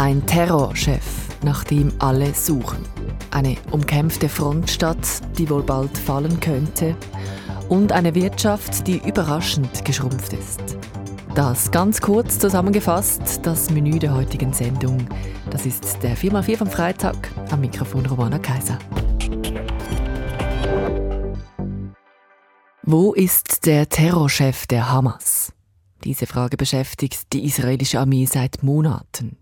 Ein Terrorchef, nach dem alle suchen. Eine umkämpfte Frontstadt, die wohl bald fallen könnte. Und eine Wirtschaft, die überraschend geschrumpft ist. Das ganz kurz zusammengefasst, das Menü der heutigen Sendung. Das ist der 4x4 vom Freitag. Am Mikrofon Romana Kaiser. Wo ist der Terrorchef der Hamas? Diese Frage beschäftigt die israelische Armee seit Monaten.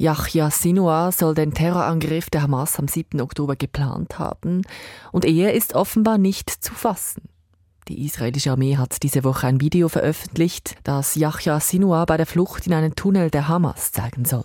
Yahya Sinwar soll den Terrorangriff der Hamas am 7. Oktober geplant haben und er ist offenbar nicht zu fassen. Die israelische Armee hat diese Woche ein Video veröffentlicht, das Yahya Sinwar bei der Flucht in einen Tunnel der Hamas zeigen soll.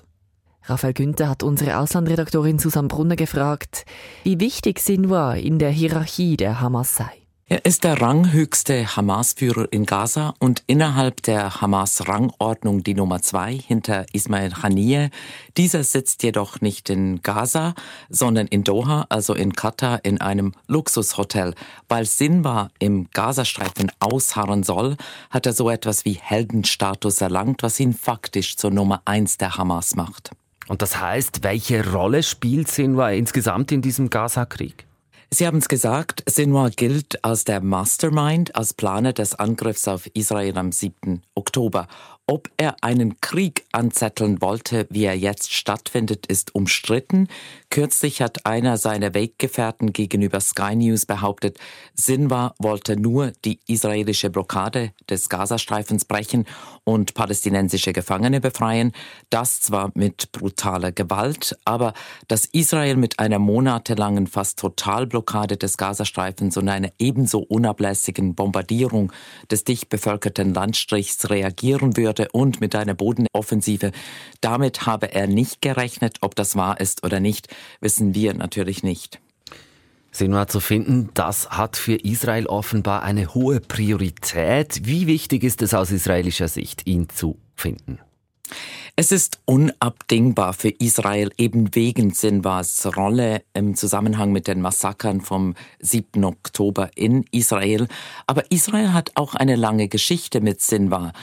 Raphael Günther hat unsere Auslandredaktorin Susanne Brunner gefragt, wie wichtig Sinwar in der Hierarchie der Hamas sei. Er ist der ranghöchste Hamas-Führer in Gaza und innerhalb der Hamas-Rangordnung die Nummer zwei hinter Ismail Haniyeh. Dieser sitzt jedoch nicht in Gaza, sondern in Doha, also in Katar, in einem Luxushotel. Weil Sinwar im Gazastreifen ausharren soll, hat er so etwas wie Heldenstatus erlangt, was ihn faktisch zur Nummer eins der Hamas macht. Und das heißt, welche Rolle spielt Sinwar insgesamt in diesem Gaza-Krieg? Sie haben es gesagt, Sinwar gilt als der Mastermind, als Planer des Angriffs auf Israel am 7. Oktober. Ob er einen Krieg anzetteln wollte, wie er jetzt stattfindet, ist umstritten. Kürzlich hat einer seiner Weggefährten gegenüber Sky News behauptet, Sinwar wollte nur die israelische Blockade des Gazastreifens brechen und palästinensische Gefangene befreien. Das zwar mit brutaler Gewalt, aber dass Israel mit einer monatelangen fast Totalblockade des Gazastreifens und einer ebenso unablässigen Bombardierung des dicht bevölkerten Landstrichs reagieren würde, würde und mit einer Bodenoffensive. Damit habe er nicht gerechnet. Ob das wahr ist oder nicht, wissen wir natürlich nicht. Senua zu finden, das hat für Israel offenbar eine hohe Priorität. Wie wichtig ist es aus israelischer Sicht, ihn zu finden? Es ist unabdingbar für Israel eben wegen Sinwars Rolle im Zusammenhang mit den Massakern vom 7. Oktober in Israel. Aber Israel hat auch eine lange Geschichte mit Sinwar.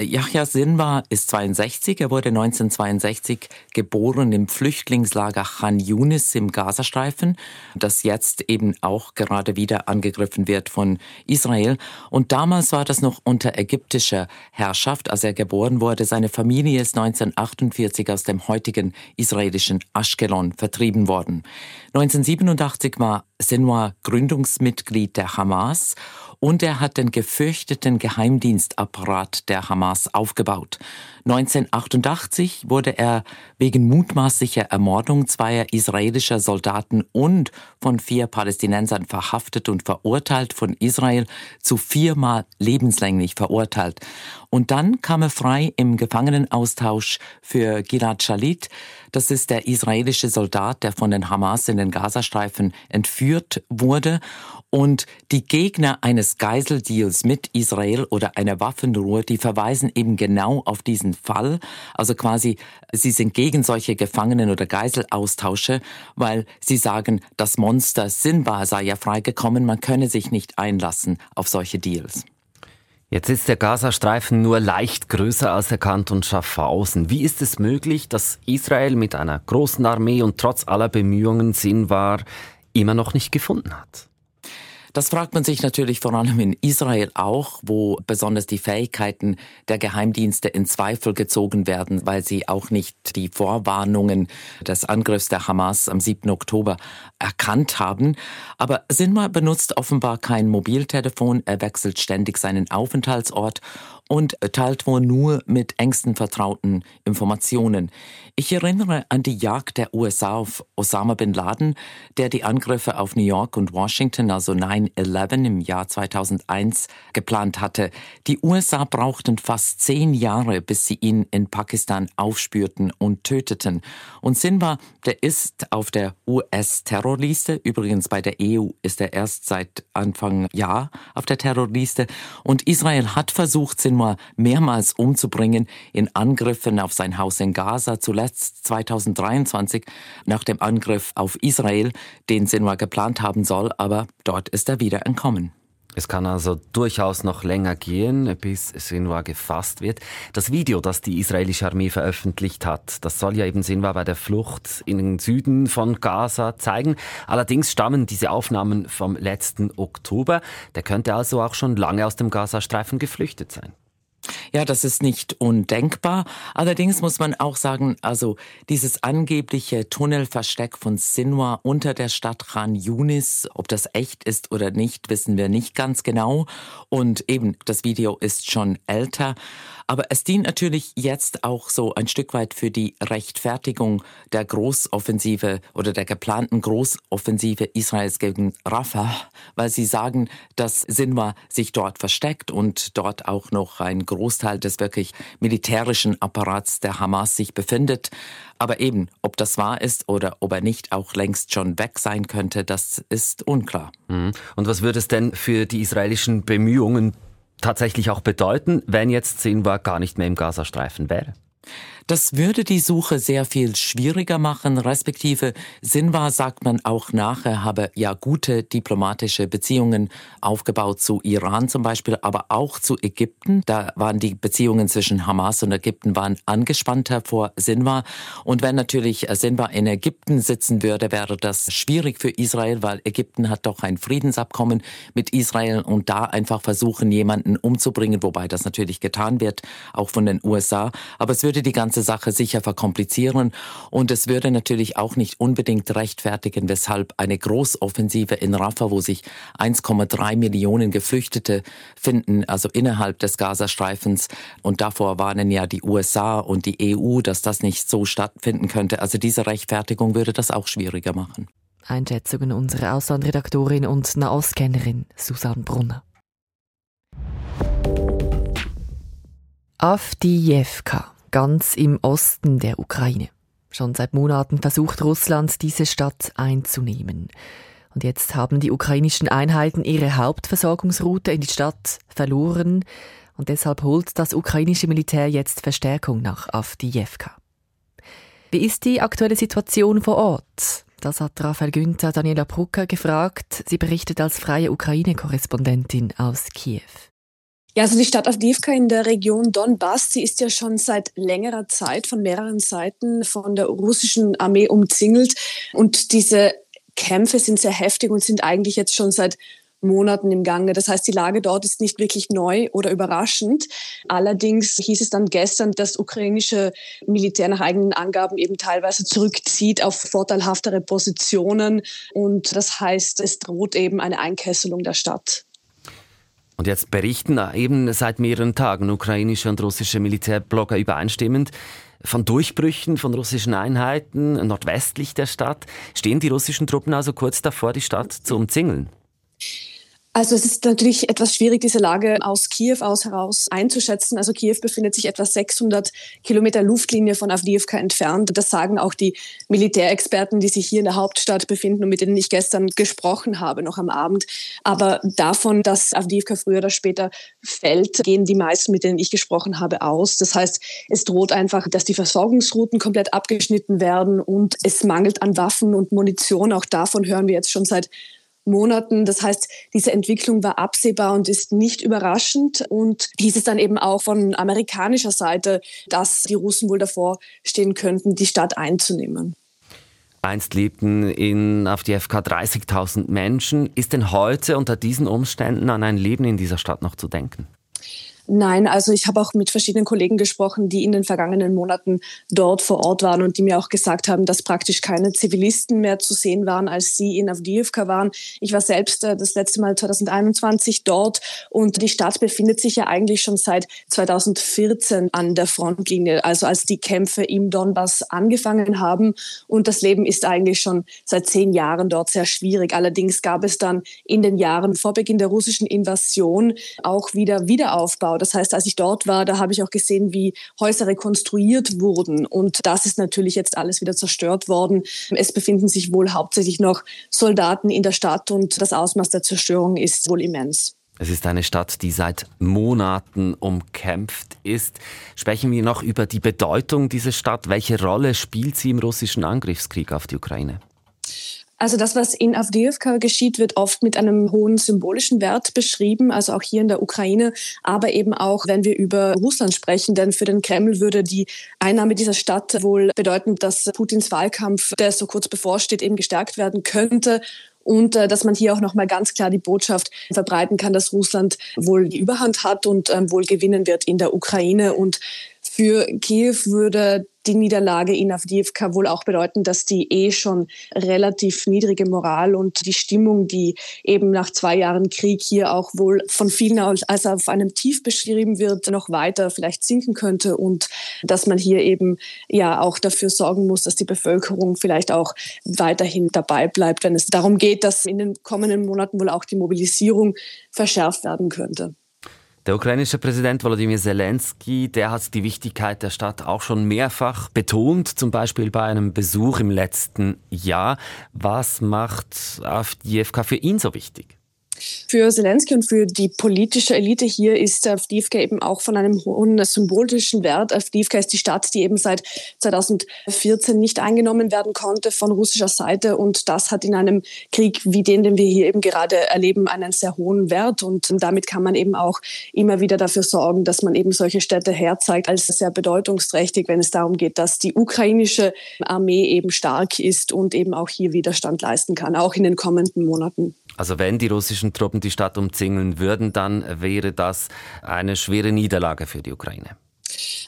Yahya Sinwar ist 62. Er wurde 1962 geboren im Flüchtlingslager Khan Yunis im Gazastreifen, das jetzt eben auch gerade wieder angegriffen wird von Israel. Und damals war das noch unter ägyptischer Herrschaft, als er geboren wurde. Seine Familie ist 1948 aus dem heutigen israelischen Ashkelon vertrieben worden. 1987 war Sinwar Gründungsmitglied der Hamas und er hat den gefürchteten Geheimdienstapparat der Hamas aufgebaut. 1988 wurde er wegen mutmaßlicher Ermordung zweier israelischer Soldaten und von vier Palästinensern verhaftet und verurteilt von Israel zu viermal lebenslänglich verurteilt. Und dann kam er frei im Gefangenenaustausch für Gilad Shalit. Das ist der israelische Soldat, der von den Hamas in den Gazastreifen entführt wurde. Und die Gegner eines Geiseldeals mit Israel oder einer Waffenruhe, die verweisen eben genau auf diesen Fall. Also quasi, sie sind gegen solche Gefangenen- oder Geiselaustausche, weil sie sagen, das Monster Sinbar sei ja freigekommen, man könne sich nicht einlassen auf solche Deals. Jetzt ist der Gazastreifen nur leicht größer als der Kanton Schaffhausen. Wie ist es möglich, dass Israel mit einer großen Armee und trotz aller Bemühungen Sinwar immer noch nicht gefunden hat? Das fragt man sich natürlich vor allem in Israel auch, wo besonders die Fähigkeiten der Geheimdienste in Zweifel gezogen werden, weil sie auch nicht die Vorwarnungen des Angriffs der Hamas am 7. Oktober erkannt haben. Aber Sinwar benutzt offenbar kein Mobiltelefon, er wechselt ständig seinen Aufenthaltsort und teilt wohl nur mit engsten Vertrauten Informationen. Ich erinnere an die Jagd der USA auf Osama bin Laden, der die Angriffe auf New York und Washington, also 9-11 im Jahr 2001, geplant hatte. Die USA brauchten fast zehn Jahre, bis sie ihn in Pakistan aufspürten und töteten. Und Sinwar, der ist auf der US-Terrorliste. Übrigens bei der EU ist er erst seit Anfang Jahr auf der Terrorliste. Und Israel hat versucht, Sinwar Sinwar mehrmals umzubringen in Angriffen auf sein Haus in Gaza, zuletzt 2023 nach dem Angriff auf Israel, den Sinwar geplant haben soll, aber dort ist er wieder entkommen. Es kann also durchaus noch länger gehen, bis Sinwar gefasst wird. Das Video, das die israelische Armee veröffentlicht hat, das soll ja eben Sinwar bei der Flucht in den Süden von Gaza zeigen. Allerdings stammen diese Aufnahmen vom letzten Oktober. Der könnte also auch schon lange aus dem Gazastreifen geflüchtet sein. Ja, das ist nicht undenkbar. Allerdings muss man auch sagen, also dieses angebliche Tunnelversteck von Sinwa unter der Stadt Khan Yunis, ob das echt ist oder nicht, wissen wir nicht ganz genau. Und eben, das Video ist schon älter. Aber es dient natürlich jetzt auch so ein Stück weit für die Rechtfertigung der Großoffensive oder der geplanten Großoffensive Israels gegen Rafah, weil sie sagen, dass Sinwa sich dort versteckt und dort auch noch ein Großteil des wirklich militärischen Apparats der Hamas sich befindet. Aber eben, ob das wahr ist oder ob er nicht auch längst schon weg sein könnte, das ist unklar. Mhm. Und was würde es denn für die israelischen Bemühungen tatsächlich auch bedeuten, wenn jetzt Sinwar gar nicht mehr im Gazastreifen wäre? Das würde die Suche sehr viel schwieriger machen, respektive Sinwar sagt man auch nachher, habe ja gute diplomatische Beziehungen aufgebaut zu Iran zum Beispiel, aber auch zu Ägypten. Da waren die Beziehungen zwischen Hamas und Ägypten waren angespannter vor Sinwar. Und wenn natürlich Sinwar in Ägypten sitzen würde, wäre das schwierig für Israel, weil Ägypten hat doch ein Friedensabkommen mit Israel und da einfach versuchen, jemanden umzubringen, wobei das natürlich getan wird, auch von den USA. Aber es würde die ganze ganze Sache sicher verkomplizieren und es würde natürlich auch nicht unbedingt rechtfertigen, weshalb eine Großoffensive in Rafah, wo sich 1,3 Millionen Geflüchtete finden, also innerhalb des Gazastreifens und davor warnen ja die USA und die EU, dass das nicht so stattfinden könnte. Also diese Rechtfertigung würde das auch schwieriger machen. Einschätzungen unserer Auslandredaktorin und Nahostkennerin Susanne Brunner. Avdiivka ganz im Osten der Ukraine. Schon seit Monaten versucht Russland, diese Stadt einzunehmen. Und jetzt haben die ukrainischen Einheiten ihre Hauptversorgungsroute in die Stadt verloren. Und deshalb holt das ukrainische Militär jetzt Verstärkung nach Avdiivka. Wie ist die aktuelle Situation vor Ort? Das hat Raphael Günther Daniela Brucker gefragt. Sie berichtet als freie Ukraine-Korrespondentin aus Kiew. Ja, also die Stadt Avdiivka in der Region Donbass, sie ist ja schon seit längerer Zeit von mehreren Seiten von der russischen Armee umzingelt. Und diese Kämpfe sind sehr heftig und sind eigentlich jetzt schon seit Monaten im Gange. Das heißt, die Lage dort ist nicht wirklich neu oder überraschend. Allerdings hieß es dann gestern, dass das ukrainische Militär nach eigenen Angaben eben teilweise zurückzieht auf vorteilhaftere Positionen. Und das heißt, es droht eben eine Einkesselung der Stadt. Und jetzt berichten eben seit mehreren Tagen ukrainische und russische Militärblogger übereinstimmend von Durchbrüchen von russischen Einheiten nordwestlich der Stadt. Stehen die russischen Truppen also kurz davor, die Stadt zu umzingeln? Also es ist natürlich etwas schwierig, diese Lage aus Kiew aus heraus einzuschätzen. Also Kiew befindet sich etwa 600 Kilometer Luftlinie von Avdiivka entfernt. Das sagen auch die Militärexperten, die sich hier in der Hauptstadt befinden und mit denen ich gestern gesprochen habe, noch am Abend. Aber davon, dass Avdiivka früher oder später fällt, gehen die meisten, mit denen ich gesprochen habe, aus. Das heißt, es droht einfach, dass die Versorgungsrouten komplett abgeschnitten werden und es mangelt an Waffen und Munition. Auch davon hören wir jetzt schon seit Monaten. Das heißt, diese Entwicklung war absehbar und ist nicht überraschend. Und hieß es dann eben auch von amerikanischer Seite, dass die Russen wohl davor stehen könnten, die Stadt einzunehmen. Einst lebten in Avdiivka 30.000 Menschen. Ist denn heute unter diesen Umständen an ein Leben in dieser Stadt noch zu denken? Nein, also ich habe auch mit verschiedenen Kollegen gesprochen, die in den vergangenen Monaten dort vor Ort waren und die mir auch gesagt haben, dass praktisch keine Zivilisten mehr zu sehen waren, als sie in Avdiivka waren. Ich war selbst äh, das letzte Mal 2021 dort und die Stadt befindet sich ja eigentlich schon seit 2014 an der Frontlinie, also als die Kämpfe im Donbass angefangen haben. Und das Leben ist eigentlich schon seit zehn Jahren dort sehr schwierig. Allerdings gab es dann in den Jahren vor Beginn der russischen Invasion auch wieder Wiederaufbau das heißt, als ich dort war, da habe ich auch gesehen, wie Häuser rekonstruiert wurden. Und das ist natürlich jetzt alles wieder zerstört worden. Es befinden sich wohl hauptsächlich noch Soldaten in der Stadt und das Ausmaß der Zerstörung ist wohl immens. Es ist eine Stadt, die seit Monaten umkämpft ist. Sprechen wir noch über die Bedeutung dieser Stadt. Welche Rolle spielt sie im russischen Angriffskrieg auf die Ukraine? Also das, was in Avdiivka geschieht, wird oft mit einem hohen symbolischen Wert beschrieben, also auch hier in der Ukraine, aber eben auch, wenn wir über Russland sprechen, denn für den Kreml würde die Einnahme dieser Stadt wohl bedeuten, dass Putins Wahlkampf, der so kurz bevorsteht, eben gestärkt werden könnte und äh, dass man hier auch nochmal ganz klar die Botschaft verbreiten kann, dass Russland wohl die Überhand hat und ähm, wohl gewinnen wird in der Ukraine. Und für Kiew würde die Niederlage in Avdiivka wohl auch bedeuten, dass die eh schon relativ niedrige Moral und die Stimmung, die eben nach zwei Jahren Krieg hier auch wohl von vielen als auf einem Tief beschrieben wird, noch weiter vielleicht sinken könnte und dass man hier eben ja auch dafür sorgen muss, dass die Bevölkerung vielleicht auch weiterhin dabei bleibt, wenn es darum geht, dass in den kommenden Monaten wohl auch die Mobilisierung verschärft werden könnte. Der ukrainische Präsident Volodymyr Zelensky, der hat die Wichtigkeit der Stadt auch schon mehrfach betont, zum Beispiel bei einem Besuch im letzten Jahr. Was macht Avdiivka für ihn so wichtig? Für Zelensky und für die politische Elite hier ist Avdiivka eben auch von einem hohen symbolischen Wert. Avdiivka ist die Stadt, die eben seit 2014 nicht eingenommen werden konnte von russischer Seite. Und das hat in einem Krieg wie den, den wir hier eben gerade erleben, einen sehr hohen Wert. Und damit kann man eben auch immer wieder dafür sorgen, dass man eben solche Städte herzeigt als sehr bedeutungsträchtig, wenn es darum geht, dass die ukrainische Armee eben stark ist und eben auch hier Widerstand leisten kann, auch in den kommenden Monaten. Also wenn die russischen Truppen die Stadt umzingeln würden, dann wäre das eine schwere Niederlage für die Ukraine.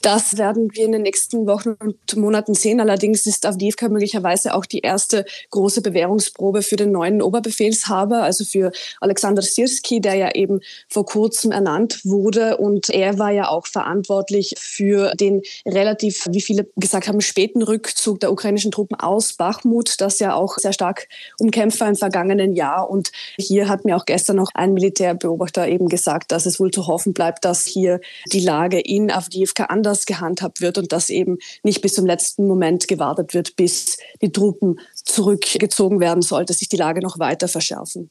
Das werden wir in den nächsten Wochen und Monaten sehen. Allerdings ist Avdiivka möglicherweise auch die erste große Bewährungsprobe für den neuen Oberbefehlshaber, also für Alexander Sirski, der ja eben vor kurzem ernannt wurde. Und er war ja auch verantwortlich für den relativ, wie viele gesagt haben, späten Rückzug der ukrainischen Truppen aus Bachmut, das ja auch sehr stark umkämpft war im vergangenen Jahr. Und hier hat mir auch gestern noch ein Militärbeobachter eben gesagt, dass es wohl zu hoffen bleibt, dass hier die Lage in Avdiivka anders anders gehandhabt wird und dass eben nicht bis zum letzten Moment gewartet wird, bis die Truppen zurückgezogen werden, sollte sich die Lage noch weiter verschärfen.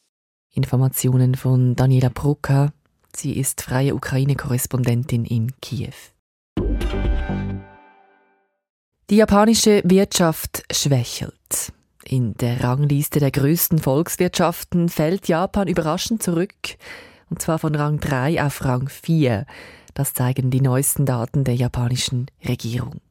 Informationen von Daniela Brucka. Sie ist freie Ukraine-Korrespondentin in Kiew. Die japanische Wirtschaft schwächelt. In der Rangliste der größten Volkswirtschaften fällt Japan überraschend zurück, und zwar von Rang 3 auf Rang 4. Das zeigen die neuesten Daten der japanischen Regierung.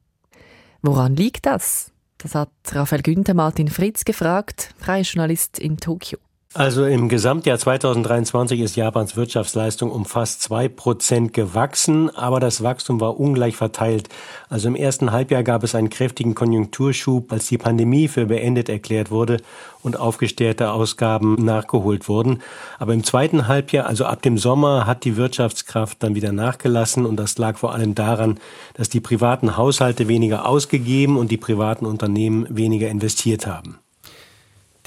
Woran liegt das? Das hat Raphael Günther Martin Fritz gefragt, freier Journalist in Tokio. Also im Gesamtjahr 2023 ist Japans Wirtschaftsleistung um fast zwei Prozent gewachsen, aber das Wachstum war ungleich verteilt. Also im ersten Halbjahr gab es einen kräftigen Konjunkturschub, als die Pandemie für beendet erklärt wurde und aufgestellte Ausgaben nachgeholt wurden. Aber im zweiten Halbjahr, also ab dem Sommer, hat die Wirtschaftskraft dann wieder nachgelassen und das lag vor allem daran, dass die privaten Haushalte weniger ausgegeben und die privaten Unternehmen weniger investiert haben.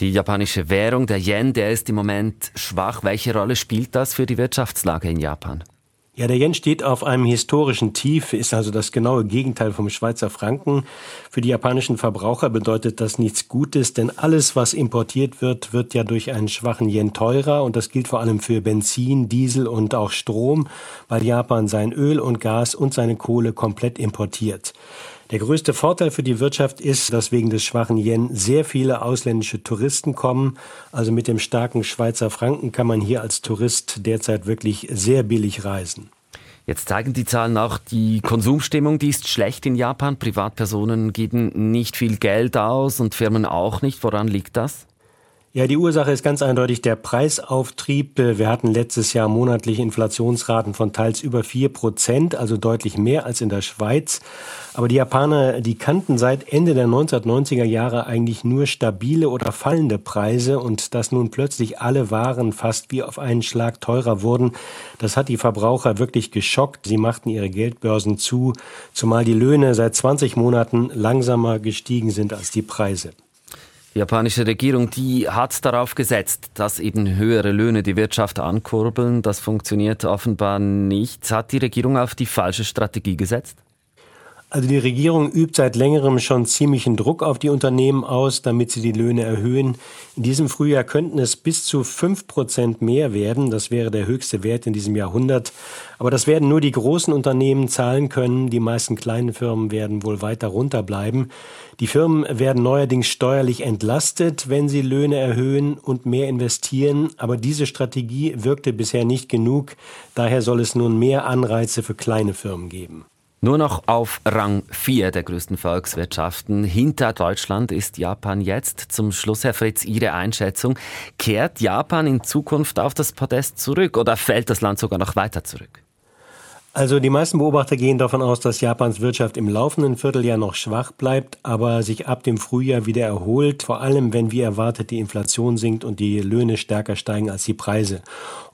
Die japanische Währung, der Yen, der ist im Moment schwach. Welche Rolle spielt das für die Wirtschaftslage in Japan? Ja, der Yen steht auf einem historischen Tief, ist also das genaue Gegenteil vom Schweizer Franken. Für die japanischen Verbraucher bedeutet das nichts Gutes, denn alles, was importiert wird, wird ja durch einen schwachen Yen teurer und das gilt vor allem für Benzin, Diesel und auch Strom, weil Japan sein Öl und Gas und seine Kohle komplett importiert. Der größte Vorteil für die Wirtschaft ist, dass wegen des schwachen Yen sehr viele ausländische Touristen kommen. Also mit dem starken Schweizer Franken kann man hier als Tourist derzeit wirklich sehr billig reisen. Jetzt zeigen die Zahlen auch, die Konsumstimmung, die ist schlecht in Japan. Privatpersonen geben nicht viel Geld aus und Firmen auch nicht. Woran liegt das? Ja, die Ursache ist ganz eindeutig der Preisauftrieb. Wir hatten letztes Jahr monatliche Inflationsraten von teils über vier Prozent, also deutlich mehr als in der Schweiz. Aber die Japaner, die kannten seit Ende der 1990er Jahre eigentlich nur stabile oder fallende Preise und dass nun plötzlich alle Waren fast wie auf einen Schlag teurer wurden, das hat die Verbraucher wirklich geschockt. Sie machten ihre Geldbörsen zu, zumal die Löhne seit 20 Monaten langsamer gestiegen sind als die Preise. Die japanische Regierung, die hat darauf gesetzt, dass eben höhere Löhne die Wirtschaft ankurbeln. Das funktioniert offenbar nicht. Hat die Regierung auf die falsche Strategie gesetzt? Also die Regierung übt seit längerem schon ziemlichen Druck auf die Unternehmen aus, damit sie die Löhne erhöhen. In diesem Frühjahr könnten es bis zu fünf Prozent mehr werden. Das wäre der höchste Wert in diesem Jahrhundert. Aber das werden nur die großen Unternehmen zahlen können. Die meisten kleinen Firmen werden wohl weiter runterbleiben. Die Firmen werden neuerdings steuerlich entlastet, wenn sie Löhne erhöhen und mehr investieren. Aber diese Strategie wirkte bisher nicht genug. Daher soll es nun mehr Anreize für kleine Firmen geben. Nur noch auf Rang 4 der größten Volkswirtschaften hinter Deutschland ist Japan jetzt. Zum Schluss, Herr Fritz, Ihre Einschätzung. Kehrt Japan in Zukunft auf das Podest zurück oder fällt das Land sogar noch weiter zurück? Also die meisten Beobachter gehen davon aus, dass Japans Wirtschaft im laufenden Vierteljahr noch schwach bleibt, aber sich ab dem Frühjahr wieder erholt, vor allem wenn wie erwartet die Inflation sinkt und die Löhne stärker steigen als die Preise.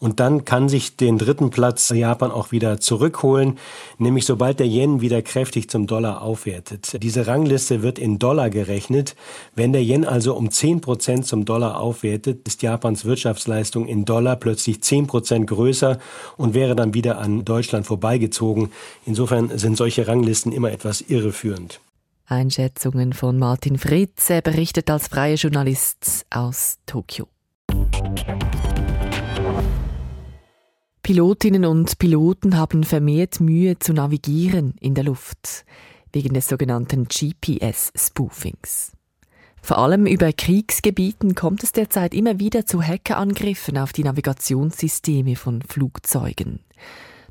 Und dann kann sich den dritten Platz Japan auch wieder zurückholen, nämlich sobald der Yen wieder kräftig zum Dollar aufwertet. Diese Rangliste wird in Dollar gerechnet. Wenn der Yen also um 10 Prozent zum Dollar aufwertet, ist Japans Wirtschaftsleistung in Dollar plötzlich 10 Prozent größer und wäre dann wieder an Deutschland vorbei vorbeigezogen. Insofern sind solche Ranglisten immer etwas irreführend. Einschätzungen von Martin Fritz. Er berichtet als freier Journalist aus Tokio. Pilotinnen und Piloten haben vermehrt Mühe zu navigieren in der Luft, wegen des sogenannten GPS-Spoofings. Vor allem über Kriegsgebieten kommt es derzeit immer wieder zu Hackerangriffen auf die Navigationssysteme von Flugzeugen.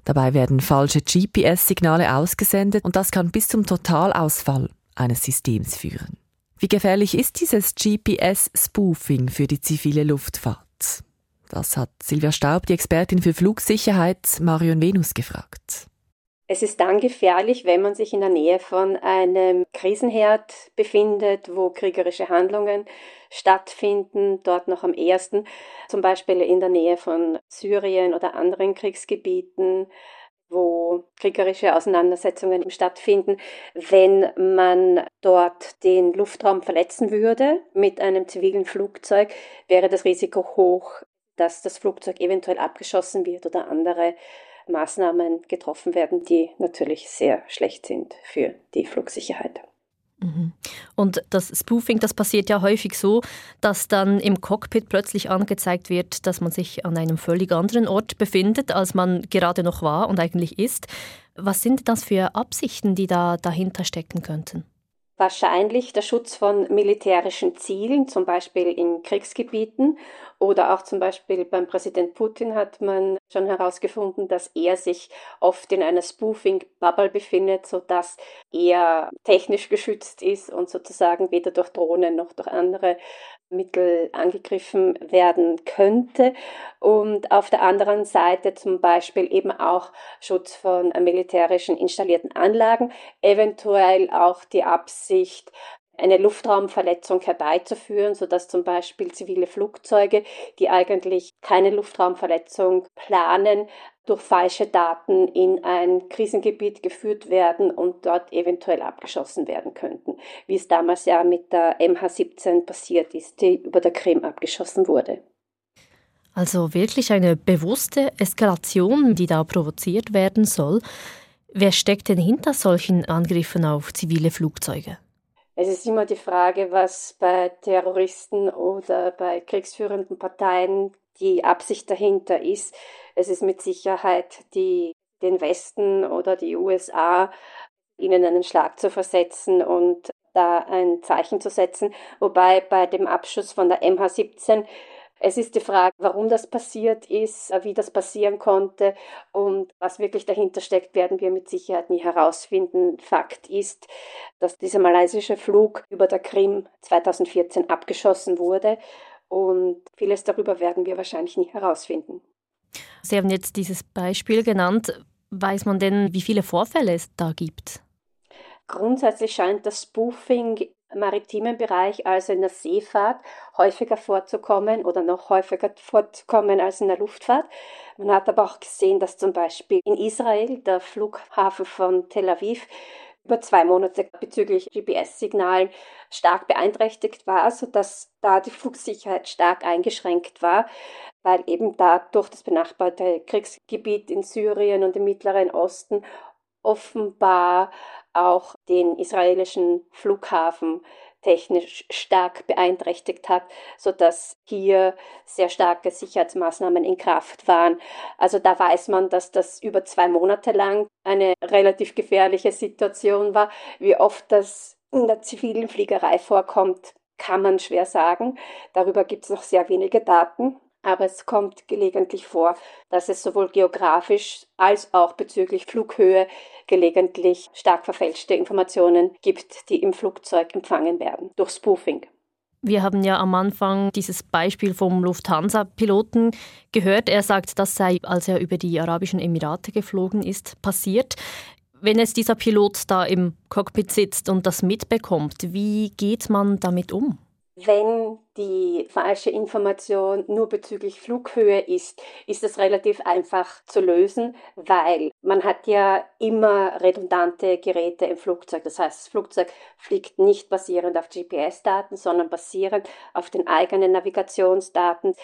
Dabei werden falsche GPS-Signale ausgesendet und das kann bis zum Totalausfall eines Systems führen. Wie gefährlich ist dieses GPS-Spoofing für die zivile Luftfahrt? Das hat Silvia Staub, die Expertin für Flugsicherheit, Marion Venus gefragt. Es ist dann gefährlich, wenn man sich in der Nähe von einem Krisenherd befindet, wo kriegerische Handlungen stattfinden, dort noch am ersten, zum Beispiel in der Nähe von Syrien oder anderen Kriegsgebieten, wo kriegerische Auseinandersetzungen stattfinden. Wenn man dort den Luftraum verletzen würde mit einem zivilen Flugzeug, wäre das Risiko hoch, dass das Flugzeug eventuell abgeschossen wird oder andere Maßnahmen getroffen werden, die natürlich sehr schlecht sind für die Flugsicherheit. Mhm. Und das Spoofing, das passiert ja häufig so, dass dann im Cockpit plötzlich angezeigt wird, dass man sich an einem völlig anderen Ort befindet, als man gerade noch war und eigentlich ist. Was sind das für Absichten, die da dahinter stecken könnten? Wahrscheinlich der Schutz von militärischen Zielen, zum Beispiel in Kriegsgebieten oder auch zum Beispiel beim Präsident Putin hat man schon herausgefunden, dass er sich oft in einer Spoofing-Bubble befindet, sodass er technisch geschützt ist und sozusagen weder durch Drohnen noch durch andere Mittel angegriffen werden könnte. Und auf der anderen Seite zum Beispiel eben auch Schutz von militärischen installierten Anlagen, eventuell auch die Absicht, eine Luftraumverletzung herbeizuführen, sodass zum Beispiel zivile Flugzeuge, die eigentlich keine Luftraumverletzung planen, durch falsche Daten in ein Krisengebiet geführt werden und dort eventuell abgeschossen werden könnten, wie es damals ja mit der MH17 passiert ist, die über der Krim abgeschossen wurde. Also wirklich eine bewusste Eskalation, die da provoziert werden soll. Wer steckt denn hinter solchen Angriffen auf zivile Flugzeuge? Es ist immer die Frage, was bei Terroristen oder bei kriegsführenden Parteien die Absicht dahinter ist. Es ist mit Sicherheit die, den Westen oder die USA, ihnen einen Schlag zu versetzen und da ein Zeichen zu setzen. Wobei bei dem Abschuss von der MH17 es ist die Frage, warum das passiert ist, wie das passieren konnte und was wirklich dahinter steckt, werden wir mit Sicherheit nie herausfinden. Fakt ist, dass dieser malaysische Flug über der Krim 2014 abgeschossen wurde und vieles darüber werden wir wahrscheinlich nie herausfinden. Sie haben jetzt dieses Beispiel genannt. Weiß man denn, wie viele Vorfälle es da gibt? Grundsätzlich scheint das Spoofing maritimen Bereich, also in der Seefahrt, häufiger vorzukommen oder noch häufiger vorzukommen als in der Luftfahrt. Man hat aber auch gesehen, dass zum Beispiel in Israel der Flughafen von Tel Aviv über zwei Monate bezüglich GPS-Signalen stark beeinträchtigt war, sodass da die Flugsicherheit stark eingeschränkt war, weil eben da durch das benachbarte Kriegsgebiet in Syrien und im Mittleren Osten offenbar auch den israelischen Flughafen technisch stark beeinträchtigt hat, so dass hier sehr starke Sicherheitsmaßnahmen in Kraft waren. Also da weiß man, dass das über zwei Monate lang eine relativ gefährliche Situation war. Wie oft das in der zivilen Fliegerei vorkommt, kann man schwer sagen. Darüber gibt es noch sehr wenige Daten. Aber es kommt gelegentlich vor, dass es sowohl geografisch als auch bezüglich Flughöhe gelegentlich stark verfälschte Informationen gibt, die im Flugzeug empfangen werden durch Spoofing. Wir haben ja am Anfang dieses Beispiel vom Lufthansa-Piloten gehört. Er sagt, das sei, als er über die Arabischen Emirate geflogen ist, passiert. Wenn jetzt dieser Pilot da im Cockpit sitzt und das mitbekommt, wie geht man damit um? Wenn die falsche Information nur bezüglich Flughöhe ist, ist es relativ einfach zu lösen, weil man hat ja immer redundante Geräte im Flugzeug. Das heißt, das Flugzeug fliegt nicht basierend auf GPS-Daten, sondern basierend auf den eigenen Navigationsdaten.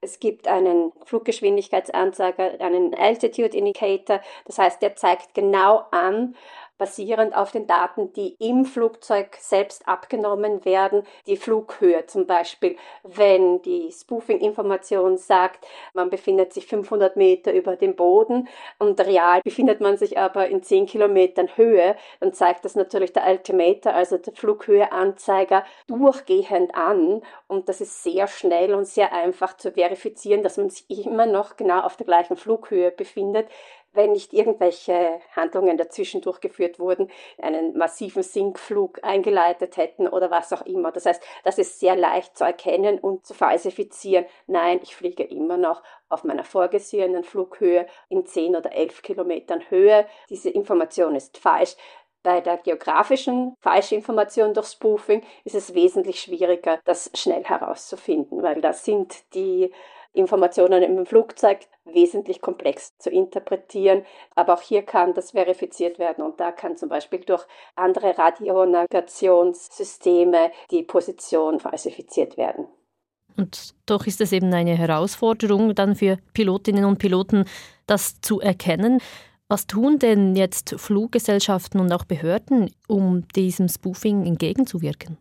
Es gibt einen Fluggeschwindigkeitsanzeiger, einen Altitude Indicator. Das heißt, der zeigt genau an, basierend auf den Daten, die im Flugzeug selbst abgenommen werden, die Flughöhe zum Beispiel. Wenn die Spoofing-Information sagt, man befindet sich 500 Meter über dem Boden und real befindet man sich aber in 10 Kilometern Höhe, dann zeigt das natürlich der Altimeter, also der Flughöheanzeiger, durchgehend an und das ist sehr schnell und sehr einfach zu verifizieren, dass man sich immer noch genau auf der gleichen Flughöhe befindet wenn nicht irgendwelche Handlungen dazwischen durchgeführt wurden, einen massiven Sinkflug eingeleitet hätten oder was auch immer. Das heißt, das ist sehr leicht zu erkennen und zu falsifizieren. Nein, ich fliege immer noch auf meiner vorgesehenen Flughöhe in 10 oder 11 Kilometern Höhe. Diese Information ist falsch. Bei der geografischen Falschinformation durch Spoofing ist es wesentlich schwieriger, das schnell herauszufinden, weil da sind die Informationen im Flugzeug wesentlich komplex zu interpretieren. Aber auch hier kann das verifiziert werden und da kann zum Beispiel durch andere Radionavigationssysteme die Position falsifiziert werden. Und doch ist es eben eine Herausforderung dann für Pilotinnen und Piloten, das zu erkennen. Was tun denn jetzt Fluggesellschaften und auch Behörden, um diesem Spoofing entgegenzuwirken?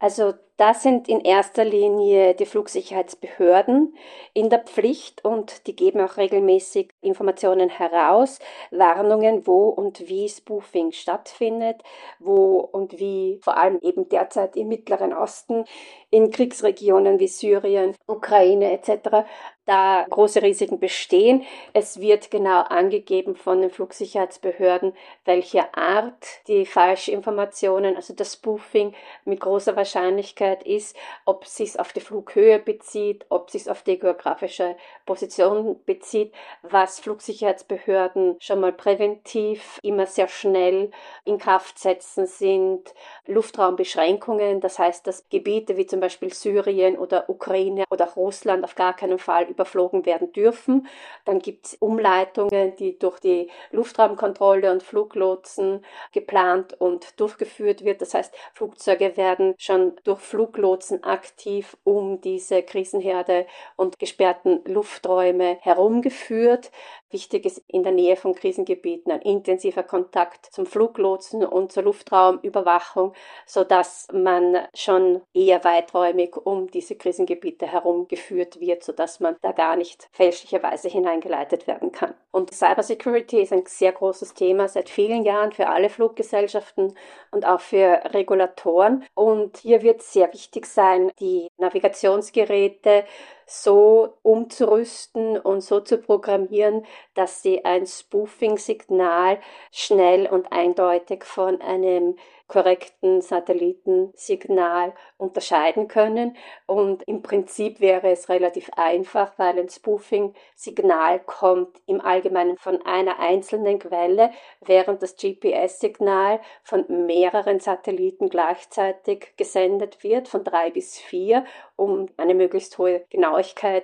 Also das sind in erster Linie die Flugsicherheitsbehörden in der Pflicht und die geben auch regelmäßig Informationen heraus, Warnungen, wo und wie Spoofing stattfindet, wo und wie vor allem eben derzeit im Mittleren Osten, in Kriegsregionen wie Syrien, Ukraine etc da große Risiken bestehen. Es wird genau angegeben von den Flugsicherheitsbehörden, welche Art die Falschinformationen, also das Spoofing mit großer Wahrscheinlichkeit ist, ob es sich auf die Flughöhe bezieht, ob es sich auf die geografische Position bezieht, was Flugsicherheitsbehörden schon mal präventiv immer sehr schnell in Kraft setzen sind Luftraumbeschränkungen, das heißt, dass Gebiete wie zum Beispiel Syrien oder Ukraine oder Russland auf gar keinen Fall überflogen werden dürfen. Dann gibt es Umleitungen, die durch die Luftraumkontrolle und Fluglotsen geplant und durchgeführt wird. Das heißt, Flugzeuge werden schon durch Fluglotsen aktiv um diese Krisenherde und gesperrten Lufträume herumgeführt. Wichtig ist in der Nähe von Krisengebieten ein intensiver Kontakt zum Fluglotsen und zur Luftraumüberwachung, so dass man schon eher weiträumig um diese Krisengebiete herumgeführt wird, so dass man da gar nicht fälschlicherweise hineingeleitet werden kann. Und Cybersecurity ist ein sehr großes Thema seit vielen Jahren für alle Fluggesellschaften und auch für Regulatoren. Und hier wird sehr wichtig sein, die Navigationsgeräte so umzurüsten und so zu programmieren, dass sie ein Spoofing-Signal schnell und eindeutig von einem korrekten Satellitensignal unterscheiden können. Und im Prinzip wäre es relativ einfach, weil ein Spoofing-Signal kommt im Allgemeinen von einer einzelnen Quelle, während das GPS-Signal von mehreren Satelliten gleichzeitig gesendet wird, von drei bis vier, um eine möglichst hohe Genauigkeit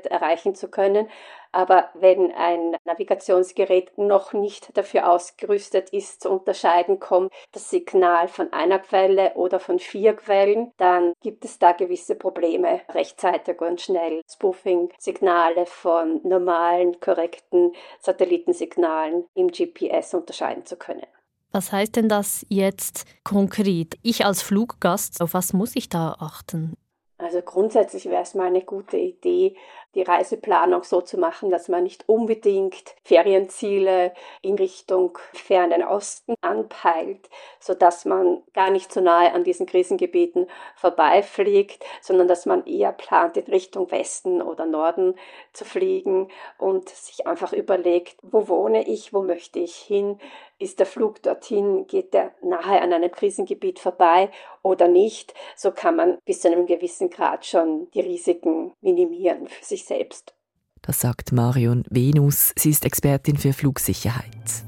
erreichen zu können. Aber wenn ein Navigationsgerät noch nicht dafür ausgerüstet ist, zu unterscheiden, kommt das Signal von einer Quelle oder von vier Quellen, dann gibt es da gewisse Probleme, rechtzeitig und schnell Spoofing-Signale von normalen, korrekten Satellitensignalen im GPS unterscheiden zu können. Was heißt denn das jetzt konkret? Ich als Fluggast, auf was muss ich da achten? Also grundsätzlich wäre es mal eine gute Idee, die Reiseplanung so zu machen, dass man nicht unbedingt Ferienziele in Richtung fernen Osten anpeilt, so dass man gar nicht so nahe an diesen Krisengebieten vorbeifliegt, sondern dass man eher plant, in Richtung Westen oder Norden zu fliegen und sich einfach überlegt, wo wohne ich, wo möchte ich hin, ist der Flug dorthin, geht der nahe an einem Krisengebiet vorbei oder nicht, so kann man bis zu einem gewissen Grad schon die Risiken minimieren für selbst. Das sagt Marion Venus. Sie ist Expertin für Flugsicherheit.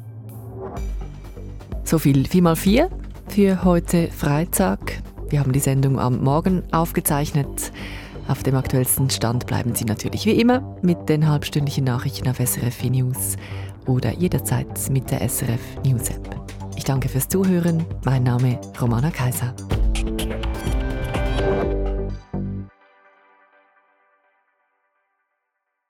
So viel 4x4 für heute Freitag. Wir haben die Sendung am Morgen aufgezeichnet. Auf dem aktuellsten Stand bleiben Sie natürlich wie immer mit den halbstündlichen Nachrichten auf SRF News oder jederzeit mit der SRF News App. Ich danke fürs Zuhören. Mein Name Romana Kaiser.